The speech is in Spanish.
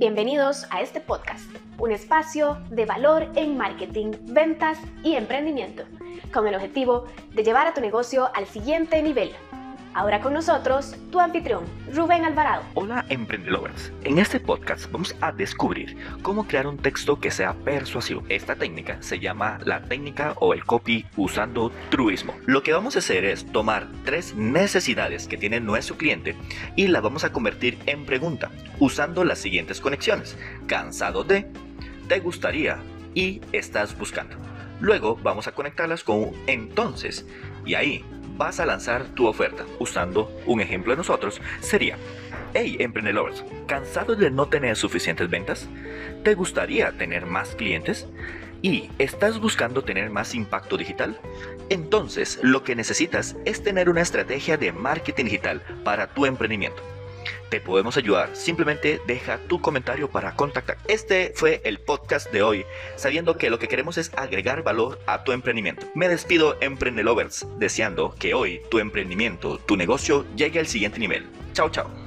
Bienvenidos a este podcast, un espacio de valor en marketing, ventas y emprendimiento, con el objetivo de llevar a tu negocio al siguiente nivel. Ahora con nosotros, tu anfitrión, Rubén Alvarado. Hola emprendedores. En este podcast vamos a descubrir cómo crear un texto que sea persuasivo. Esta técnica se llama la técnica o el copy usando truismo. Lo que vamos a hacer es tomar tres necesidades que tiene nuestro cliente y las vamos a convertir en pregunta usando las siguientes conexiones. Cansado de, te gustaría y estás buscando. Luego vamos a conectarlas con entonces y ahí vas a lanzar tu oferta. Usando un ejemplo de nosotros, sería, hey emprendedores, ¿cansados de no tener suficientes ventas? ¿Te gustaría tener más clientes? ¿Y estás buscando tener más impacto digital? Entonces, lo que necesitas es tener una estrategia de marketing digital para tu emprendimiento te podemos ayudar. Simplemente deja tu comentario para contactar. Este fue el podcast de hoy, sabiendo que lo que queremos es agregar valor a tu emprendimiento. Me despido, Emprendelovers, deseando que hoy tu emprendimiento, tu negocio llegue al siguiente nivel. Chao, chao.